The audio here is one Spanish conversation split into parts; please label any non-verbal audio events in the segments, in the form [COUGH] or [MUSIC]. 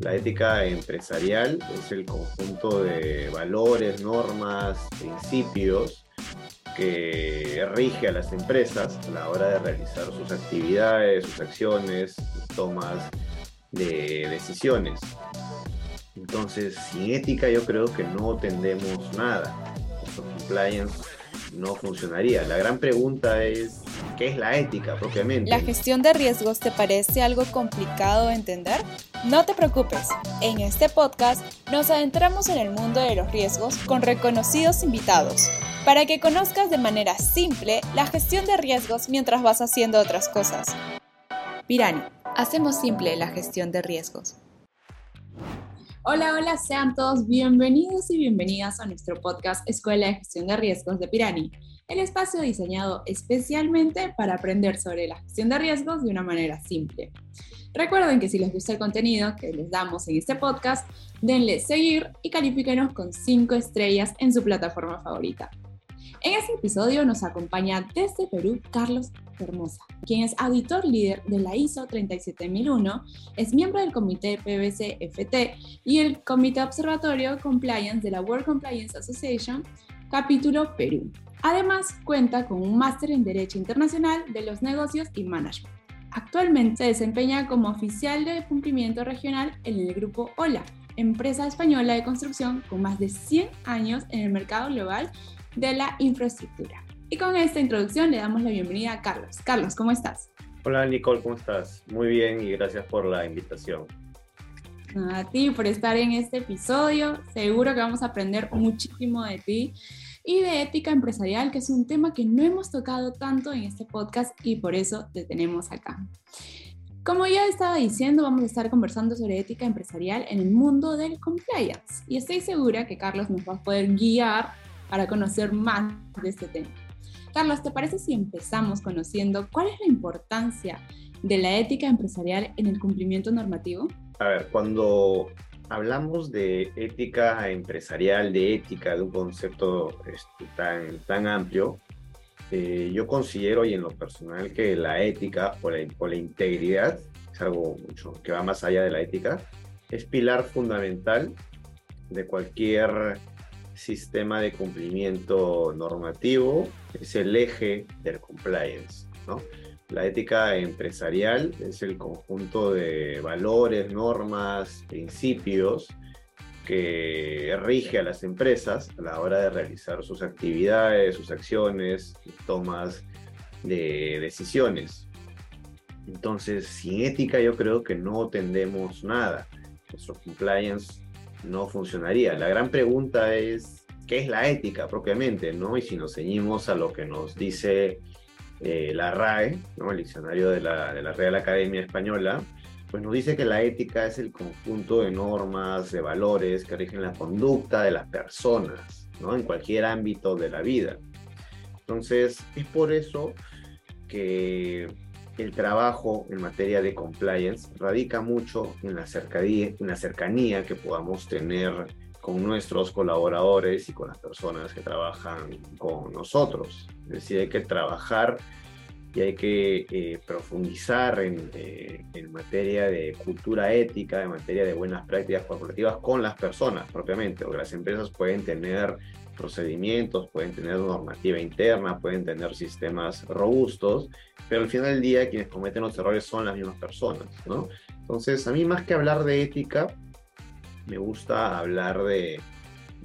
La ética empresarial es el conjunto de valores, normas, principios que rige a las empresas a la hora de realizar sus actividades, sus acciones, sus tomas de decisiones. Entonces, sin ética yo creo que no tendemos nada. Nuestro compliance no funcionaría. La gran pregunta es, ¿qué es la ética propiamente? ¿La gestión de riesgos te parece algo complicado de entender? No te preocupes, en este podcast nos adentramos en el mundo de los riesgos con reconocidos invitados, para que conozcas de manera simple la gestión de riesgos mientras vas haciendo otras cosas. Pirani, hacemos simple la gestión de riesgos. Hola, hola, sean todos bienvenidos y bienvenidas a nuestro podcast Escuela de Gestión de Riesgos de Pirani, el espacio diseñado especialmente para aprender sobre la gestión de riesgos de una manera simple. Recuerden que si les gusta el contenido que les damos en este podcast, denle seguir y califíquenos con 5 estrellas en su plataforma favorita. En este episodio nos acompaña desde Perú Carlos Hermosa, quien es auditor líder de la ISO 37001, es miembro del comité PBC-FT y el comité observatorio Compliance de la World Compliance Association, capítulo Perú. Además, cuenta con un máster en Derecho Internacional de los Negocios y Management. Actualmente se desempeña como oficial de cumplimiento regional en el grupo OLA, empresa española de construcción con más de 100 años en el mercado global de la infraestructura. Y con esta introducción le damos la bienvenida a Carlos. Carlos, ¿cómo estás? Hola Nicole, ¿cómo estás? Muy bien y gracias por la invitación. A ti por estar en este episodio. Seguro que vamos a aprender muchísimo de ti y de ética empresarial, que es un tema que no hemos tocado tanto en este podcast y por eso te tenemos acá. Como ya estaba diciendo, vamos a estar conversando sobre ética empresarial en el mundo del compliance y estoy segura que Carlos nos va a poder guiar para conocer más de este tema. Carlos, ¿te parece si empezamos conociendo cuál es la importancia de la ética empresarial en el cumplimiento normativo? A ver, cuando hablamos de ética empresarial, de ética, de un concepto este, tan, tan amplio, eh, yo considero y en lo personal que la ética o la, o la integridad, es algo mucho que va más allá de la ética, es pilar fundamental de cualquier sistema de cumplimiento normativo es el eje del compliance, ¿no? La ética empresarial es el conjunto de valores, normas, principios que rige a las empresas a la hora de realizar sus actividades, sus acciones, tomas de decisiones. Entonces, sin ética yo creo que no tendemos nada. Nuestro compliance no funcionaría. La gran pregunta es, ¿qué es la ética propiamente? ¿no? Y si nos ceñimos a lo que nos dice eh, la RAE, ¿no? el diccionario de la, de la Real Academia Española, pues nos dice que la ética es el conjunto de normas, de valores que rigen la conducta de las personas, ¿no? En cualquier ámbito de la vida. Entonces, es por eso que el trabajo en materia de compliance radica mucho en la cercanía, en la cercanía que podamos tener con nuestros colaboradores y con las personas que trabajan con nosotros. Es decir, hay que trabajar y hay que eh, profundizar en, eh, en, materia de cultura ética, en materia de buenas prácticas corporativas con las personas propiamente, porque las empresas pueden tener procedimientos, pueden tener normativa interna, pueden tener sistemas robustos, pero al final del día quienes cometen los errores son las mismas personas, ¿no? Entonces, a mí más que hablar de ética, me gusta hablar de,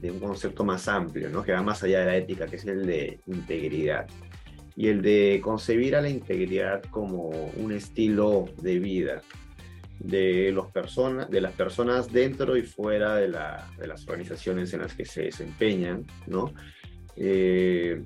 de un concepto más amplio, ¿no? Que va más allá de la ética, que es el de integridad. Y el de concebir a la integridad como un estilo de vida, de, los de las personas dentro y fuera de, la, de, las organizaciones en las que se desempeñan, ¿no? Eh,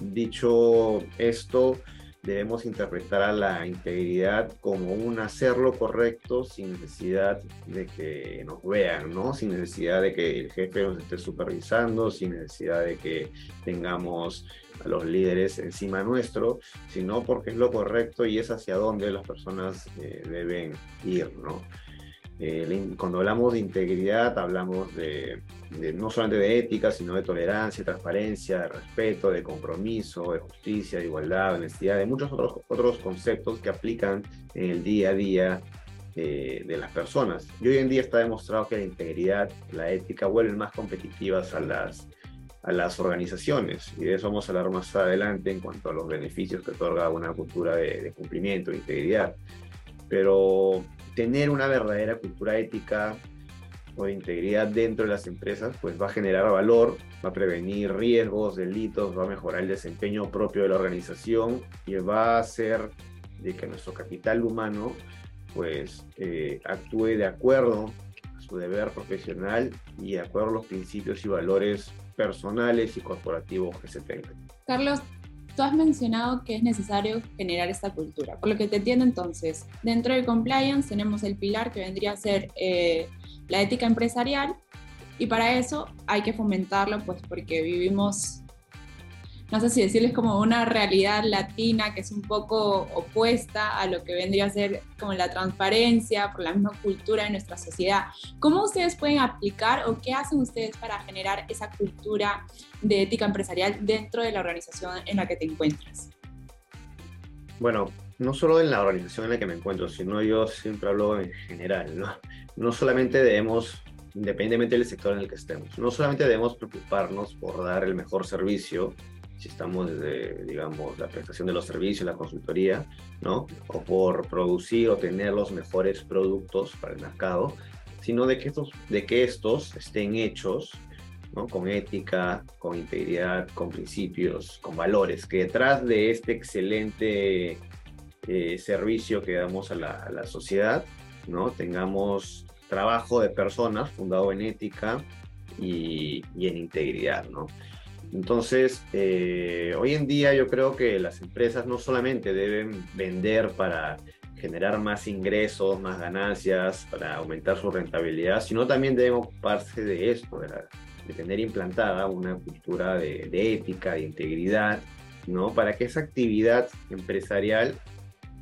dicho esto, debemos interpretar a la integridad como un hacerlo correcto sin necesidad de que nos vean, ¿no? Sin necesidad de que el jefe nos esté supervisando, sin necesidad de que tengamos a los líderes encima nuestro, sino porque es lo correcto y es hacia donde las personas eh, deben ir, ¿no? Eh, cuando hablamos de integridad, hablamos de, de, no solamente de ética, sino de tolerancia, transparencia, de respeto, de compromiso, de justicia, de igualdad, de honestidad, de muchos otros, otros conceptos que aplican en el día a día eh, de las personas. Y hoy en día está demostrado que la integridad, la ética vuelven más competitivas a las, a las organizaciones. Y de eso vamos a hablar más adelante en cuanto a los beneficios que otorga una cultura de, de cumplimiento, de integridad. Pero tener una verdadera cultura ética o de integridad dentro de las empresas, pues va a generar valor, va a prevenir riesgos, delitos, va a mejorar el desempeño propio de la organización y va a hacer de que nuestro capital humano pues eh, actúe de acuerdo a su deber profesional y de acuerdo a los principios y valores personales y corporativos que se tengan. Carlos, tú has mencionado que es necesario generar esta cultura. Por lo que te entiendo entonces, dentro del compliance tenemos el pilar que vendría a ser eh, la ética empresarial y para eso hay que fomentarlo pues porque vivimos no sé si decirles como una realidad latina que es un poco opuesta a lo que vendría a ser como la transparencia por la misma cultura de nuestra sociedad. ¿Cómo ustedes pueden aplicar o qué hacen ustedes para generar esa cultura de ética empresarial dentro de la organización en la que te encuentras? Bueno, no solo en la organización en la que me encuentro, sino yo siempre hablo en general, ¿no? No solamente debemos independientemente del sector en el que estemos. No solamente debemos preocuparnos por dar el mejor servicio si estamos desde, digamos, la prestación de los servicios, la consultoría, ¿no? O por producir o tener los mejores productos para el mercado, sino de que estos, de que estos estén hechos ¿no? con ética, con integridad, con principios, con valores, que detrás de este excelente eh, servicio que damos a la, a la, sociedad, ¿no? tengamos trabajo de personas fundado en ética y, y en integridad. ¿no? Entonces, eh, hoy en día yo creo que las empresas no solamente deben vender para generar más ingresos, más ganancias, para aumentar su rentabilidad, sino también deben ocuparse de esto, de, tener implantada una cultura de, ética, de integridad, ¿no? Para que esa actividad empresarial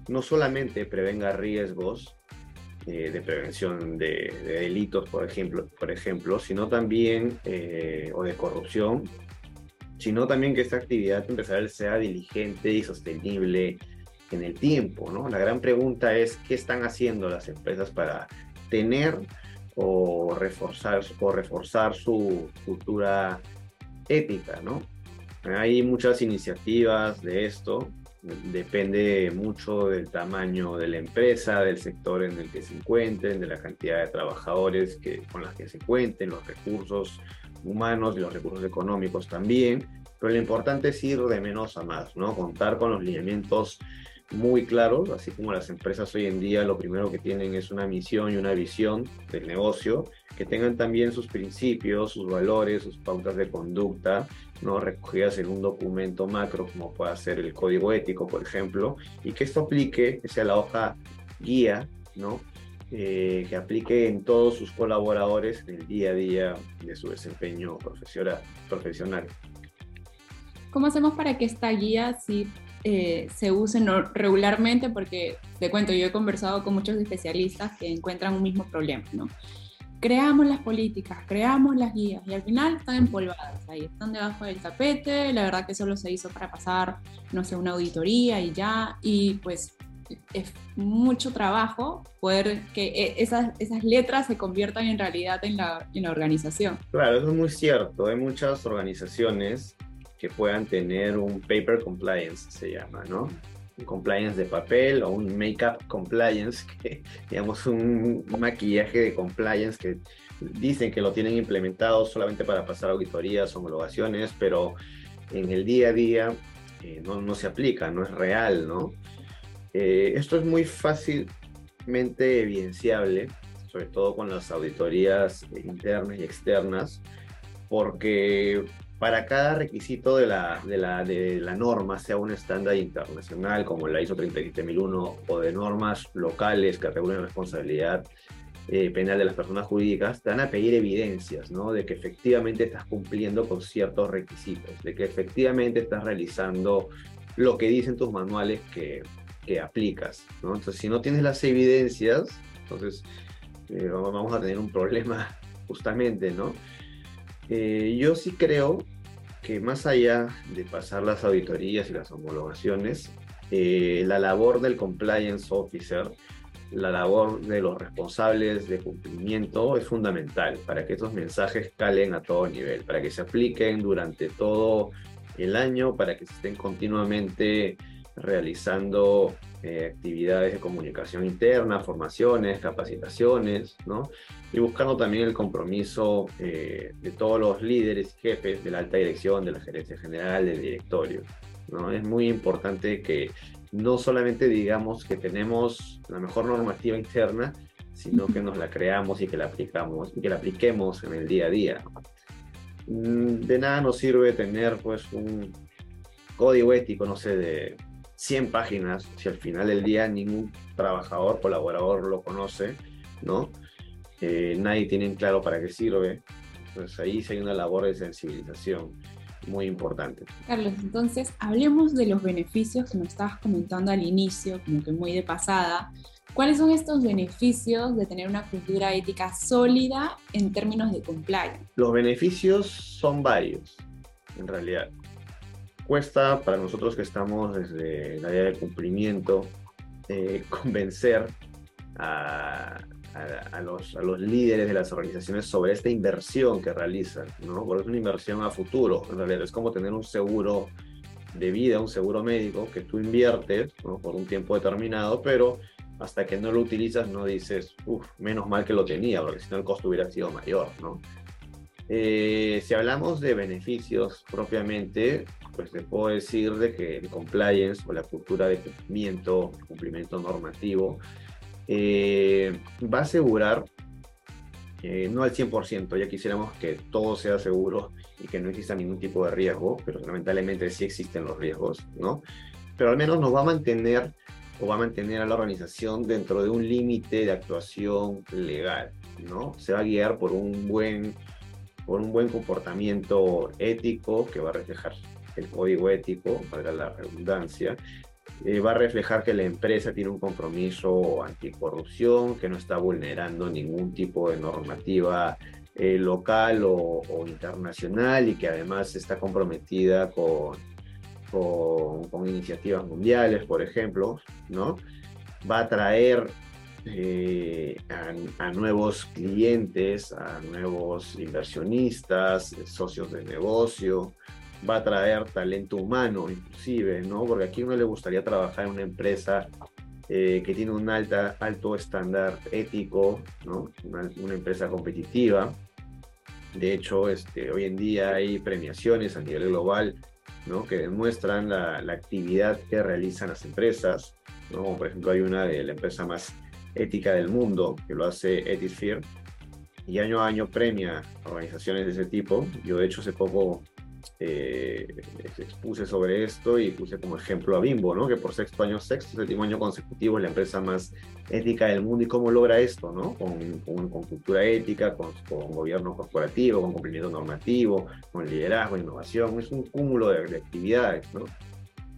no solamente prevenga riesgos eh, de prevención de, delitos, por ejemplo, por ejemplo sino también, eh, o de corrupción, sino también que esta actividad empresarial sea diligente y sostenible en el tiempo, ¿no? La gran pregunta es qué están haciendo las empresas para tener o reforzar, o reforzar su cultura ética, ¿no? Hay muchas iniciativas de esto, depende mucho del tamaño de la empresa, del sector en el que se encuentren, de la cantidad de trabajadores que, con las que se cuenten, los recursos humanos y los recursos económicos también, pero lo importante es ir de menos a más, ¿no? Contar con los lineamientos muy claros, así como las empresas hoy en día lo primero que tienen es una misión y una visión del negocio, que tengan también sus principios, sus valores, sus pautas de conducta, ¿no? recogidas en un documento macro como puede ser el código ético, por ejemplo, y que esto aplique, que sea la hoja guía, ¿no? Eh, que aplique en todos sus colaboradores en el día a día de su desempeño profesional. ¿Cómo hacemos para que esta guía sí eh, se use regularmente? Porque te cuento, yo he conversado con muchos especialistas que encuentran un mismo problema, ¿no? Creamos las políticas, creamos las guías y al final están empolvadas ahí, están debajo del tapete, la verdad que solo se hizo para pasar, no sé, una auditoría y ya, y pues es mucho trabajo poder que e, esas, esas letras se conviertan en realidad en la, en la organización. Claro, eso es muy cierto. Hay muchas organizaciones que puedan tener un paper compliance, se llama, ¿no? Un compliance de papel o un make-up compliance, [LAUGHS] que, digamos, un maquillaje de compliance que dicen que lo tienen implementado solamente para pasar auditorías, homologaciones, pero en el día a día eh, no, no, se aplica, no es real, ¿no? Eh, esto es muy fácilmente evidenciable, sobre todo con las auditorías internas y externas, porque para cada requisito de la, de la, de la norma, sea un estándar internacional como la ISO 37001 o de normas locales que regulan la responsabilidad eh, penal de las personas jurídicas, te van a pedir evidencias, ¿no? De que efectivamente estás cumpliendo con ciertos requisitos, de que efectivamente estás realizando lo que dicen tus manuales que, que aplicas, ¿no? Entonces, si no tienes las evidencias, entonces eh, vamos a tener un problema [LAUGHS] justamente, ¿no? Eh, yo sí creo que más allá de pasar las auditorías y las homologaciones, eh, la labor del compliance officer la labor de los responsables de cumplimiento es fundamental para que estos mensajes calen a todo nivel, para que se apliquen durante todo el año, para que se estén continuamente realizando eh, actividades de comunicación interna, formaciones, capacitaciones, ¿no? Y buscando también el compromiso eh, de todos los líderes y jefes de la alta dirección, de la gerencia general, del directorio, ¿no? Es muy importante que no solamente digamos que tenemos la mejor normativa interna, sino que nos la creamos y que la aplicamos y que la apliquemos en el día a día. Mm, de nada nos sirve tener pues un código ético, no sé, de 100 páginas, si al final del día ningún trabajador, colaborador lo conoce, ¿no? Eh, nadie tiene claro para qué sirve. Pues ahí sí hay una labor de sensibilización muy importante. Carlos, entonces hablemos de los beneficios que nos estabas comentando al inicio, como que muy de pasada. ¿Cuáles son estos beneficios de tener una cultura ética sólida en términos de compliance? Los beneficios son varios, en realidad. Cuesta para nosotros que estamos desde el área de cumplimiento eh, [LAUGHS] convencer a, los líderes de las organizaciones sobre esta inversión que realizan, ¿no? Porque es una inversión a futuro, en realidad es como tener un seguro de vida, un seguro médico que tú inviertes por un tiempo determinado, pero hasta que no lo utilizas no dices, uff, menos mal que lo tenía, porque si no el costo hubiera sido mayor, ¿no? Eh, si hablamos de beneficios propiamente, pues te puedo decir de que el compliance o la cultura de cumplimiento, cumplimiento normativo, eh, va a asegurar, eh, no al 100%, ya quisiéramos que todo sea seguro y que no exista ningún tipo de riesgo, pero lamentablemente sí existen los riesgos, ¿no? Pero al menos nos va a mantener o va a mantener a la organización dentro de un límite de actuación legal, ¿no? Se va a guiar por un buen, por un buen comportamiento ético que va a reflejar el código ético, para la redundancia, eh, va a reflejar que la empresa tiene un compromiso anticorrupción, que no está vulnerando ningún tipo de normativa eh, local o, internacional y que además está comprometida con, con, iniciativas mundiales, por ejemplo, ¿no? Va a atraer eh, a, nuevos clientes, a nuevos inversionistas, socios de negocio, va a traer talento humano, inclusive, ¿no? Porque aquí uno le gustaría trabajar en una empresa eh, que tiene un alta, alto estándar ético, ¿no? Una, empresa competitiva. De hecho, este, hoy en día hay premiaciones a nivel global, ¿no? Que demuestran la, la actividad que realizan las empresas, ¿no? por ejemplo, hay una de la empresa más ética del mundo, que lo hace Ethisphere, y año a año premia organizaciones de ese tipo. Yo, de hecho, hace poco eh, expuse sobre esto y puse como ejemplo a Bimbo, ¿no? que por sexto año, sexto, séptimo año consecutivo es la empresa más ética del mundo y cómo logra esto, ¿no? con, con, cultura ética, con, con, gobierno corporativo, con cumplimiento normativo, con liderazgo, innovación, es un cúmulo de, actividades. ¿no?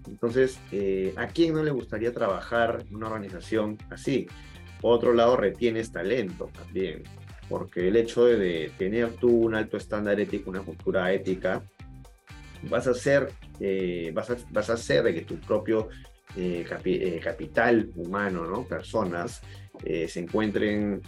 Entonces, eh, ¿a quién no le gustaría trabajar en una organización así? Por otro lado, retienes talento también, porque el hecho de, tener tú un alto estándar ético, una cultura ética, vas a hacer, eh, vas, a, vas a hacer de que tu propio eh, eh, capital humano, ¿no? personas, se encuentren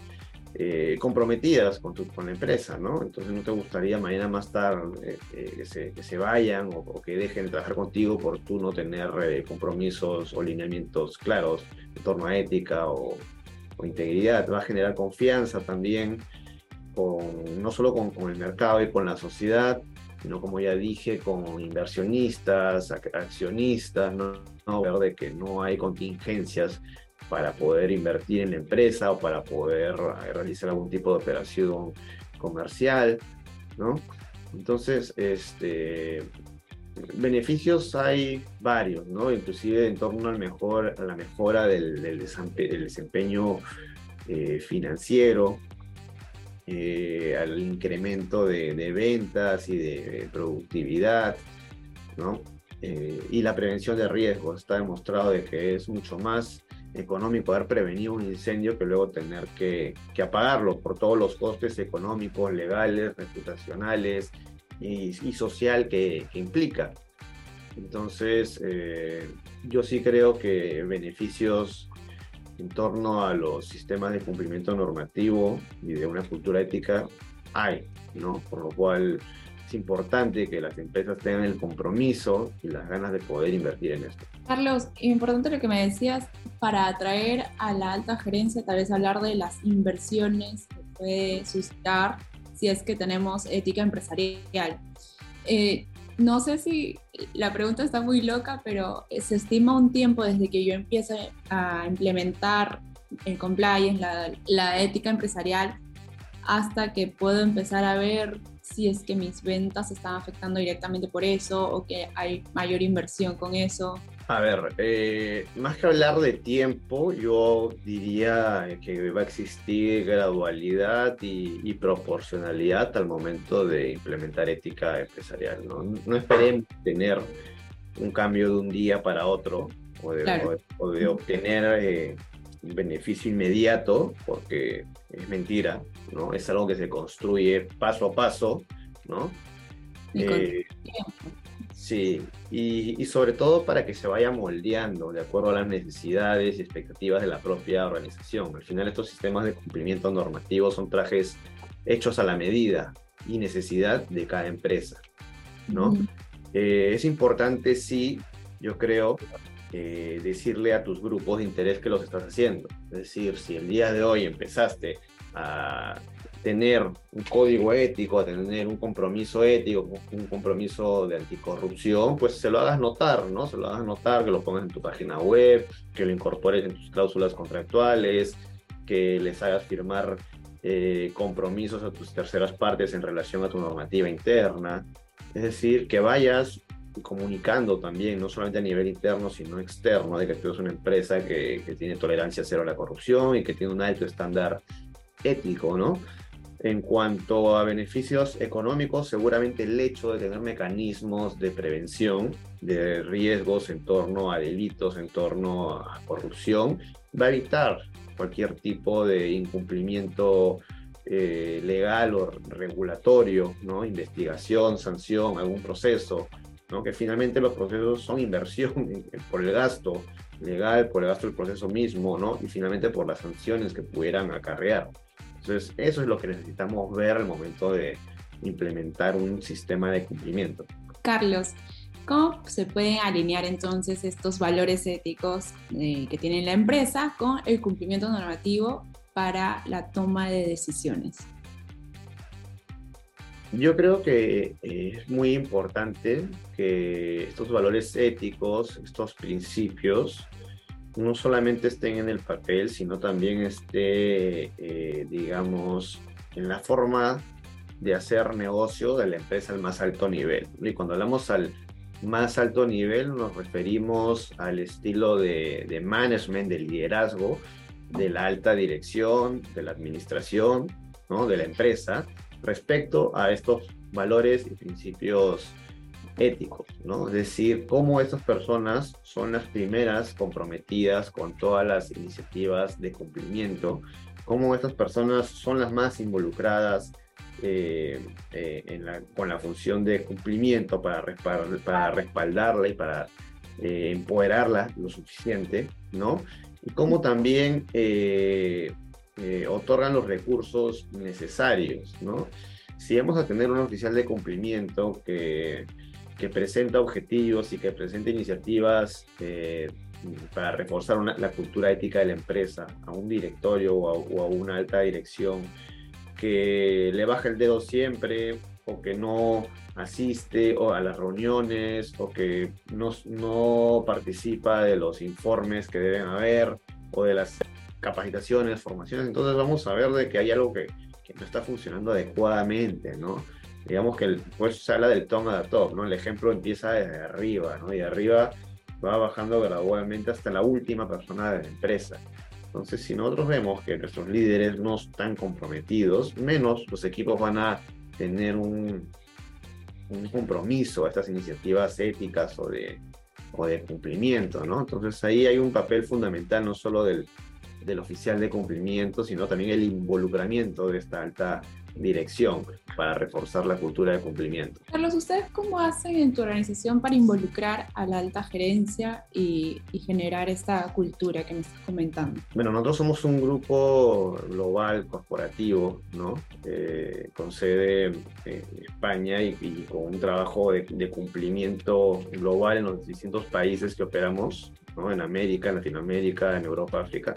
comprometidas con, tu, con la empresa, ¿no? Entonces no te gustaría mañana más tarde que, se, que se vayan o, que dejen de trabajar contigo por tú no tener compromisos o lineamientos claros en torno a ética o, o integridad. Va a generar confianza también con, no solo con, con, el mercado y con la sociedad, sino como ya dije, con inversionistas, accionistas, ¿no? Ver de que no hay contingencias para poder invertir en la empresa o para poder realizar algún tipo de operación comercial, ¿no? Entonces, este, beneficios hay varios, ¿no? Inclusive en torno al mejor, a la mejora del, desempeño eh, financiero, eh, al incremento de, ventas y de productividad, ¿no? Eh, y la prevención de riesgos. Está demostrado de que es mucho más económico haber prevenido un incendio que luego tener que apagarlo por todos los costes económicos, legales, reputacionales y, y social que, que, implica. Entonces, eh, yo sí creo que beneficios en torno a los sistemas de cumplimiento normativo y de una cultura ética hay, ¿no? Por lo cual es importante que las empresas tengan el compromiso y las ganas de poder invertir en esto. Carlos, importante lo que me decías, para atraer a la alta gerencia, tal vez hablar de las inversiones que puede suscitar si es que tenemos ética empresarial. Eh, no sé si la pregunta está muy loca, pero se estima un tiempo desde que yo empiece a implementar el compliance, la, la ética empresarial, hasta que puedo empezar a ver si es que mis ventas están afectando directamente por eso o que hay mayor inversión con eso. A ver, eh, más que hablar de tiempo, yo diría que va a existir gradualidad y, proporcionalidad al momento de implementar ética empresarial. No, no esperemos tener un cambio de un día para otro o de, obtener eh, un beneficio inmediato, porque es mentira, ¿no? Es algo que se construye paso a paso, ¿no? Eh, sí, y, sobre todo para que se vaya moldeando de acuerdo a las necesidades y expectativas de la propia organización. Al final estos sistemas de cumplimiento normativo son trajes hechos a la medida y necesidad de cada empresa, ¿no? Eh, es importante, sí, yo creo, eh, decirle a tus grupos de interés que los estás haciendo. Es decir, si el día de hoy empezaste a tener un código ético, tener un compromiso ético, un compromiso de anticorrupción, pues se lo hagas notar, ¿no? Se lo hagas notar, que lo pongas en tu página web, que lo incorpores en tus cláusulas contractuales, que les hagas firmar eh, compromisos a tus terceras partes en relación a tu normativa interna. Es decir, que vayas comunicando también, no solamente a nivel interno, sino externo, de que tú eres una empresa que, que tiene tolerancia cero a la corrupción y que tiene un alto estándar ético, ¿no? En cuanto a beneficios económicos, seguramente el hecho de tener mecanismos de prevención de riesgos en torno a delitos, en torno a corrupción, va a evitar cualquier tipo de incumplimiento eh, legal o regulatorio, ¿no? investigación, sanción, algún proceso, ¿no? que finalmente los procesos son inversión [LAUGHS] por el gasto legal, por el gasto del proceso mismo, ¿no? y finalmente por las sanciones que pudieran acarrear. Entonces, eso es lo que necesitamos ver al momento de implementar un sistema de cumplimiento. Carlos, ¿cómo se pueden alinear entonces estos valores éticos eh, que tiene la empresa con el cumplimiento normativo para la toma de decisiones? Yo creo que eh, es muy importante que estos valores éticos, estos principios, no solamente estén en el papel, sino también esté, eh, digamos, en la forma de hacer negocio de la empresa al más alto nivel. Y cuando hablamos al más alto nivel nos referimos al estilo de, de management, de liderazgo, de la alta dirección, de la administración, ¿no? de la empresa, respecto a estos valores y principios éticos, ¿no? Es decir, cómo estas personas son las primeras comprometidas con todas las iniciativas de cumplimiento, cómo estas personas son las más involucradas eh, eh, con la función de cumplimiento para, para respaldarla y para eh, empoderarla lo suficiente, ¿no? Y cómo también otorgan los recursos necesarios, ¿no? Si vamos a tener un oficial de cumplimiento que que presenta objetivos y que presenta iniciativas eh, para reforzar la cultura ética de la empresa, a un directorio o a, una alta dirección que le baja el dedo siempre o que no asiste o a las reuniones o que no, no participa de los informes que deben haber o de las capacitaciones, formaciones. Entonces vamos a ver de que hay algo que, que no está funcionando adecuadamente, ¿no? Digamos que pues se habla del toma de top, ¿no? El ejemplo empieza desde arriba, ¿no? Y de arriba va bajando gradualmente hasta la última persona de la empresa. Entonces, si nosotros vemos que nuestros líderes no están comprometidos, menos los equipos van a tener un, compromiso a estas iniciativas éticas o de, cumplimiento, ¿no? Entonces ahí hay un papel fundamental no solo del oficial de cumplimiento, sino también el involucramiento de esta alta dirección para reforzar la cultura de cumplimiento. Carlos, ¿ustedes cómo hacen en tu organización para involucrar a la alta gerencia y, generar esta cultura que me estás comentando? Bueno, nosotros somos un grupo global, corporativo, ¿no? Eh, con sede en España y, con un trabajo de, de, cumplimiento global en los distintos países que operamos, ¿no? En América, en Latinoamérica, en Europa, África.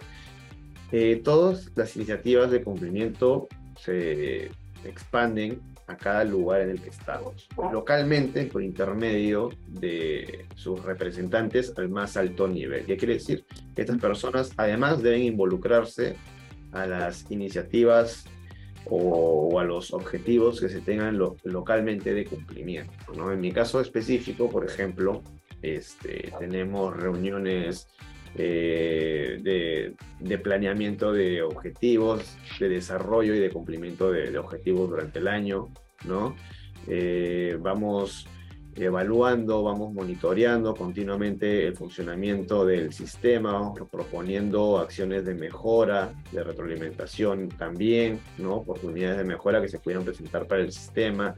Eh, todas las iniciativas de cumplimiento se expanden a cada lugar en el que estamos, localmente por intermedio de sus representantes al más alto nivel. ¿Qué quiere decir? Que estas personas además deben involucrarse a las iniciativas o, a los objetivos que se tengan localmente de cumplimiento. En mi caso específico, por ejemplo, este, tenemos reuniones eh, de, planeamiento de objetivos, de desarrollo y de cumplimiento de, objetivos durante el año, ¿no? Eh, vamos evaluando, vamos monitoreando continuamente el funcionamiento del sistema, proponiendo acciones de mejora, de retroalimentación también, ¿no? Oportunidades de mejora que se pudieran presentar para el sistema.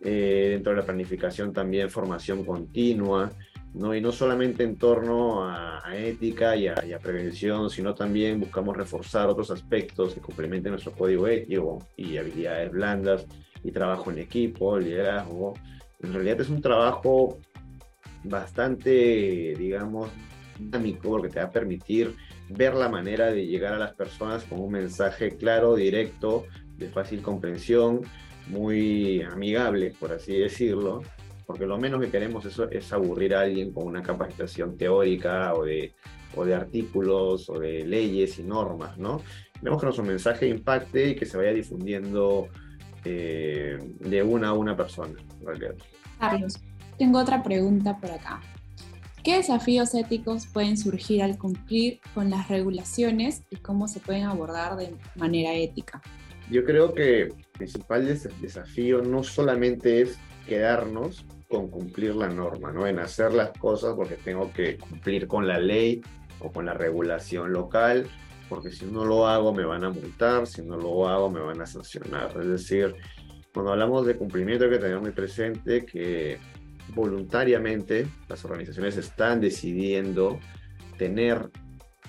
Eh, dentro de la planificación también formación continua, ¿no? Y no solamente en torno a, ética y a, prevención, sino también buscamos reforzar otros aspectos que complementen nuestro código ético y habilidades blandas y trabajo en equipo, liderazgo. En realidad es un trabajo bastante, digamos, dinámico porque te va a permitir ver la manera de llegar a las personas con un mensaje claro, directo, de fácil comprensión, muy amigable, por así decirlo, porque lo menos que queremos es, es aburrir a alguien con una capacitación teórica o de, o de artículos o de leyes y normas, ¿no? Queremos que nuestro mensaje impacte y que se vaya difundiendo eh, de una a una persona, Carlos, tengo otra pregunta por acá. ¿Qué desafíos éticos pueden surgir al cumplir con las regulaciones y cómo se pueden abordar de manera ética? Yo creo que el principal desafío no solamente es quedarnos con cumplir la norma, ¿no? En hacer las cosas porque tengo que cumplir con la ley o con la regulación local, porque si no lo hago me van a multar, si no lo hago me van a sancionar. Es decir, cuando hablamos de cumplimiento hay que tener muy presente que voluntariamente las organizaciones están decidiendo tener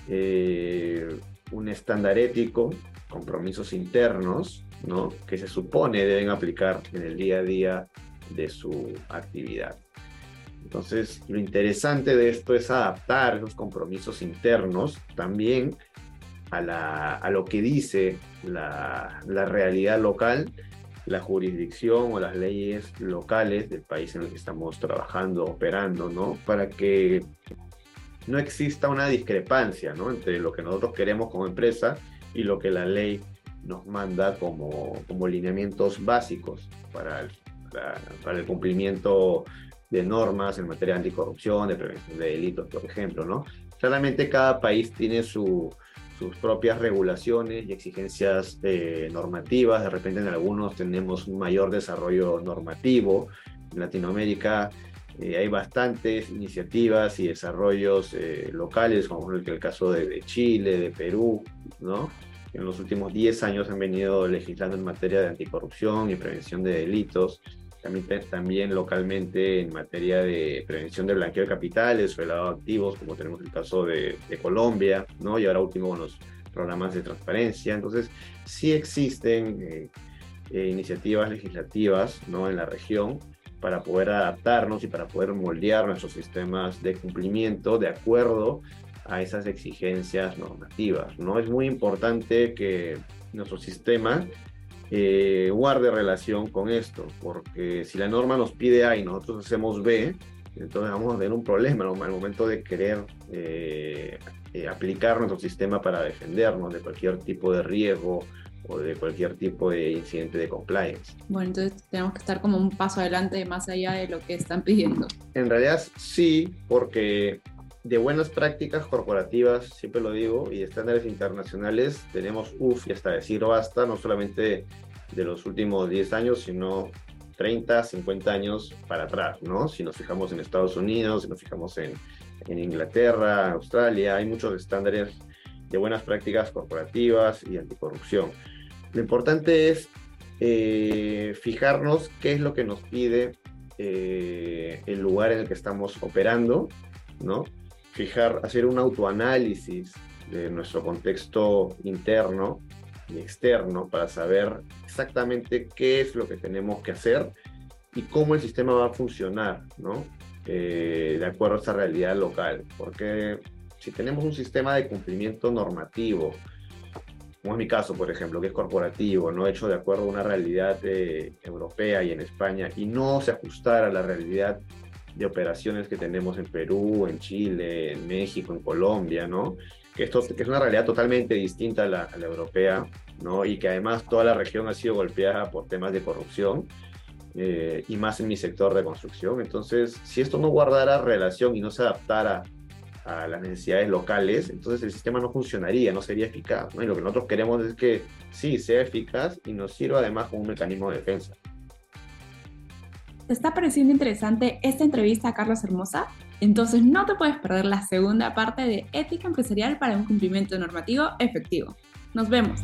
eh, un estándar ético, compromisos internos, ¿no? que se supone deben aplicar en el día a día de su actividad. Entonces, lo interesante de esto es adaptar esos compromisos internos también a, la, a lo que dice la, la, realidad local, la jurisdicción o las leyes locales del país en el que estamos trabajando, operando, ¿no? Para que no exista una discrepancia, ¿no? Entre lo que nosotros queremos como empresa y lo que la ley nos manda como, como lineamientos básicos para el para, el cumplimiento de normas en materia de anticorrupción, de prevención de delitos, por ejemplo, ¿no? Claramente cada país tiene sus propias regulaciones y exigencias eh, normativas. De repente en algunos tenemos un mayor desarrollo normativo. En Latinoamérica eh, hay bastantes iniciativas y desarrollos eh, locales, como el, el caso de, de, Chile, de Perú, ¿no? En los últimos 10 años han venido legislando en materia de anticorrupción y prevención de delitos también, localmente en materia de prevención de blanqueo de capitales o de de activos, como tenemos el caso de, Colombia, ¿no? Y ahora último con los programas de transparencia. Entonces, sí existen eh, eh, iniciativas legislativas, ¿no? En la región para poder adaptarnos y para poder moldear nuestros sistemas de cumplimiento de acuerdo a esas exigencias normativas, ¿no? Es muy importante que nuestro sistema eh, guarde relación con esto, porque si la norma nos pide A y nosotros hacemos B, entonces vamos a tener un problema al momento de querer eh, eh, aplicar nuestro sistema para defendernos de cualquier tipo de riesgo o de cualquier tipo de incidente de compliance. Bueno, entonces tenemos que estar como un paso adelante más allá de lo que están pidiendo. En realidad sí, porque de buenas prácticas corporativas, siempre lo digo, y estándares internacionales, tenemos UF y hasta decir basta, no solamente de los últimos 10 años, sino 30, 50 años para atrás, ¿no? Si nos fijamos en Estados Unidos, si nos fijamos en, en Inglaterra, Australia, hay muchos estándares de buenas prácticas corporativas y anticorrupción. Lo importante es eh, fijarnos qué es lo que nos pide eh, el lugar en el que estamos operando, ¿no? Fijar, hacer un autoanálisis de nuestro contexto interno y externo para saber exactamente qué es lo que tenemos que hacer y cómo el sistema va a funcionar, ¿no? Eh, de acuerdo a esta realidad local. Porque si tenemos un sistema de cumplimiento normativo, como es mi caso, por ejemplo, que es corporativo, no hecho de acuerdo a una realidad eh, europea y en España, y no se ajustara a la realidad de operaciones que tenemos en Perú, en Chile, en México, en Colombia, ¿no? Que, esto, que es una realidad totalmente distinta a la, a la europea, ¿no? Y que además toda la región ha sido golpeada por temas de corrupción, eh, y más en mi sector de construcción. Entonces, si esto no guardara relación y no se adaptara a las necesidades locales, entonces el sistema no funcionaría, no sería eficaz. Y lo que nosotros queremos es que sí, sea eficaz y nos sirva además como un mecanismo de defensa. ¿Te está pareciendo interesante esta entrevista a Carlos Hermosa? Entonces no te puedes perder la segunda parte de Ética Empresarial para un cumplimiento normativo efectivo. Nos vemos.